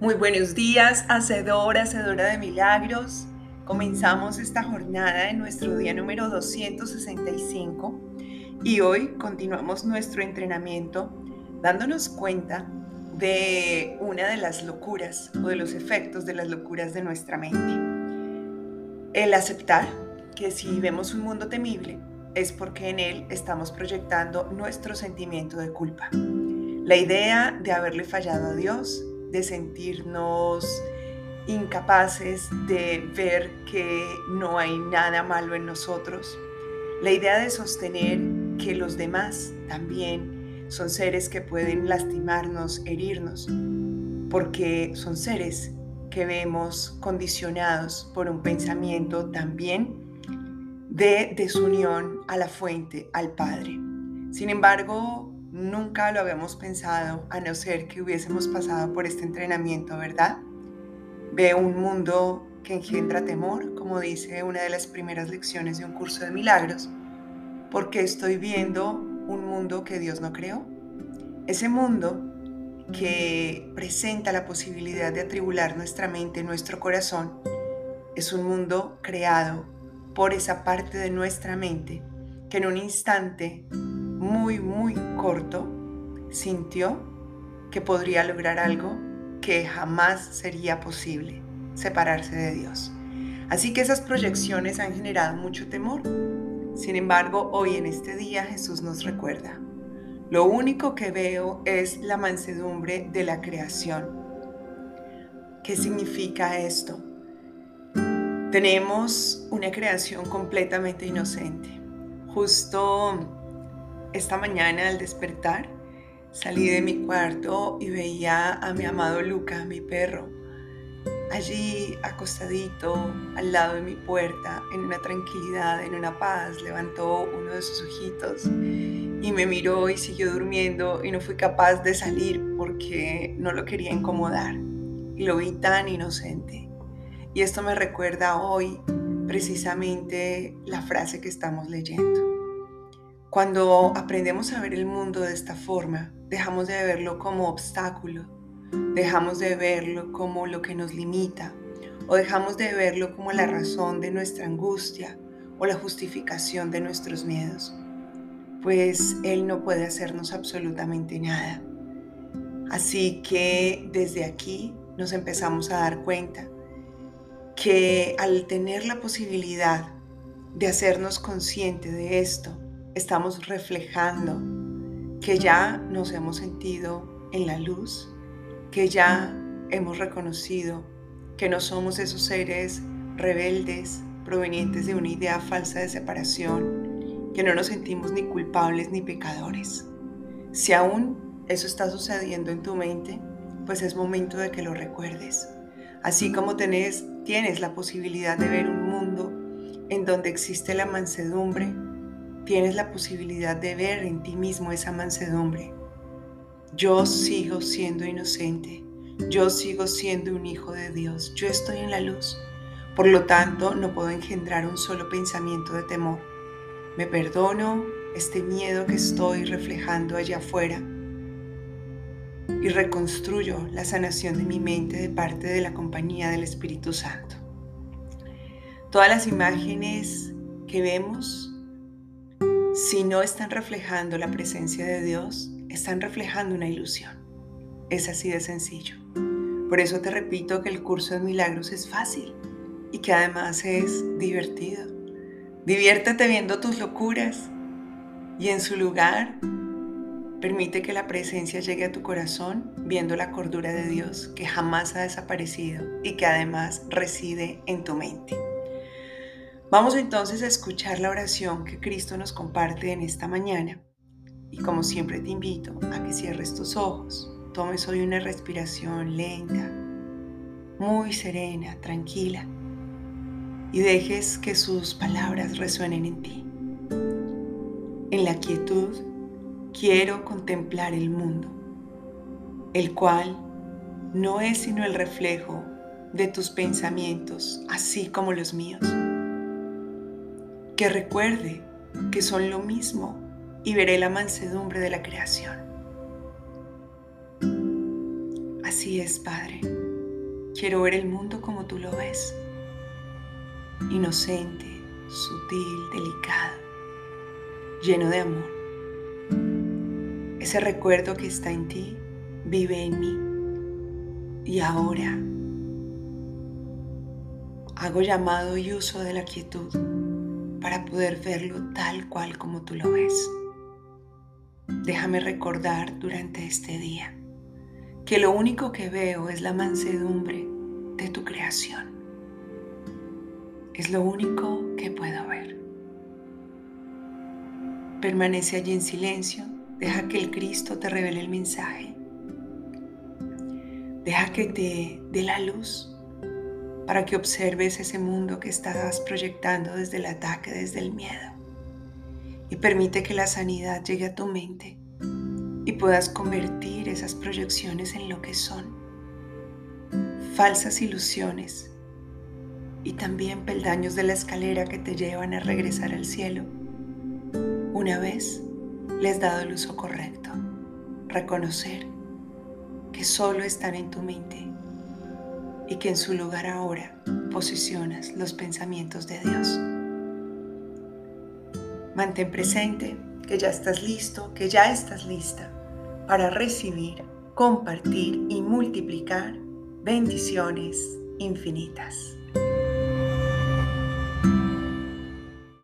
Muy buenos días, hacedora, hacedora de milagros. Comenzamos esta jornada en nuestro día número 265 y hoy continuamos nuestro entrenamiento dándonos cuenta de una de las locuras o de los efectos de las locuras de nuestra mente. El aceptar que si vemos un mundo temible es porque en él estamos proyectando nuestro sentimiento de culpa. La idea de haberle fallado a Dios, de sentirnos incapaces de ver que no hay nada malo en nosotros. La idea de sostener que los demás también son seres que pueden lastimarnos, herirnos, porque son seres que vemos condicionados por un pensamiento también de desunión a la fuente, al Padre. Sin embargo, Nunca lo habíamos pensado a no ser que hubiésemos pasado por este entrenamiento, ¿verdad? Veo un mundo que engendra temor, como dice una de las primeras lecciones de un curso de milagros, porque estoy viendo un mundo que Dios no creó. Ese mundo que presenta la posibilidad de atribular nuestra mente, nuestro corazón, es un mundo creado por esa parte de nuestra mente que en un instante muy, muy corto, sintió que podría lograr algo que jamás sería posible, separarse de Dios. Así que esas proyecciones han generado mucho temor. Sin embargo, hoy en este día Jesús nos recuerda, lo único que veo es la mansedumbre de la creación. ¿Qué significa esto? Tenemos una creación completamente inocente. Justo esta mañana al despertar, salí de mi cuarto y veía a mi amado Luca, mi perro, allí acostadito al lado de mi puerta, en una tranquilidad, en una paz, levantó uno de sus ojitos y me miró y siguió durmiendo y no fui capaz de salir porque no lo quería incomodar y lo vi tan inocente. Y esto me recuerda hoy precisamente la frase que estamos leyendo. Cuando aprendemos a ver el mundo de esta forma, dejamos de verlo como obstáculo, dejamos de verlo como lo que nos limita o dejamos de verlo como la razón de nuestra angustia o la justificación de nuestros miedos, pues Él no puede hacernos absolutamente nada. Así que desde aquí nos empezamos a dar cuenta que al tener la posibilidad de hacernos consciente de esto, estamos reflejando que ya nos hemos sentido en la luz, que ya hemos reconocido que no somos esos seres rebeldes provenientes de una idea falsa de separación, que no nos sentimos ni culpables ni pecadores. Si aún eso está sucediendo en tu mente, pues es momento de que lo recuerdes. Así como tenés, tienes la posibilidad de ver un mundo en donde existe la mansedumbre, tienes la posibilidad de ver en ti mismo esa mansedumbre. Yo sigo siendo inocente, yo sigo siendo un hijo de Dios, yo estoy en la luz. Por lo tanto, no puedo engendrar un solo pensamiento de temor. Me perdono este miedo que estoy reflejando allá afuera y reconstruyo la sanación de mi mente de parte de la compañía del Espíritu Santo. Todas las imágenes que vemos si no están reflejando la presencia de Dios, están reflejando una ilusión. Es así de sencillo. Por eso te repito que el curso de milagros es fácil y que además es divertido. Diviértete viendo tus locuras y en su lugar permite que la presencia llegue a tu corazón viendo la cordura de Dios que jamás ha desaparecido y que además reside en tu mente. Vamos entonces a escuchar la oración que Cristo nos comparte en esta mañana. Y como siempre te invito a que cierres tus ojos, tomes hoy una respiración lenta, muy serena, tranquila, y dejes que sus palabras resuenen en ti. En la quietud quiero contemplar el mundo, el cual no es sino el reflejo de tus pensamientos, así como los míos que recuerde que son lo mismo y veré la mansedumbre de la creación. Así es, Padre. Quiero ver el mundo como tú lo ves. Inocente, sutil, delicado, lleno de amor. Ese recuerdo que está en ti vive en mí. Y ahora hago llamado y uso de la quietud para poder verlo tal cual como tú lo ves. Déjame recordar durante este día que lo único que veo es la mansedumbre de tu creación. Es lo único que puedo ver. Permanece allí en silencio, deja que el Cristo te revele el mensaje. Deja que te dé la luz para que observes ese mundo que estás proyectando desde el ataque, desde el miedo. Y permite que la sanidad llegue a tu mente y puedas convertir esas proyecciones en lo que son. Falsas ilusiones y también peldaños de la escalera que te llevan a regresar al cielo. Una vez les dado el uso correcto, reconocer que solo están en tu mente y que en su lugar ahora posicionas los pensamientos de Dios. Mantén presente que ya estás listo, que ya estás lista para recibir, compartir y multiplicar bendiciones infinitas.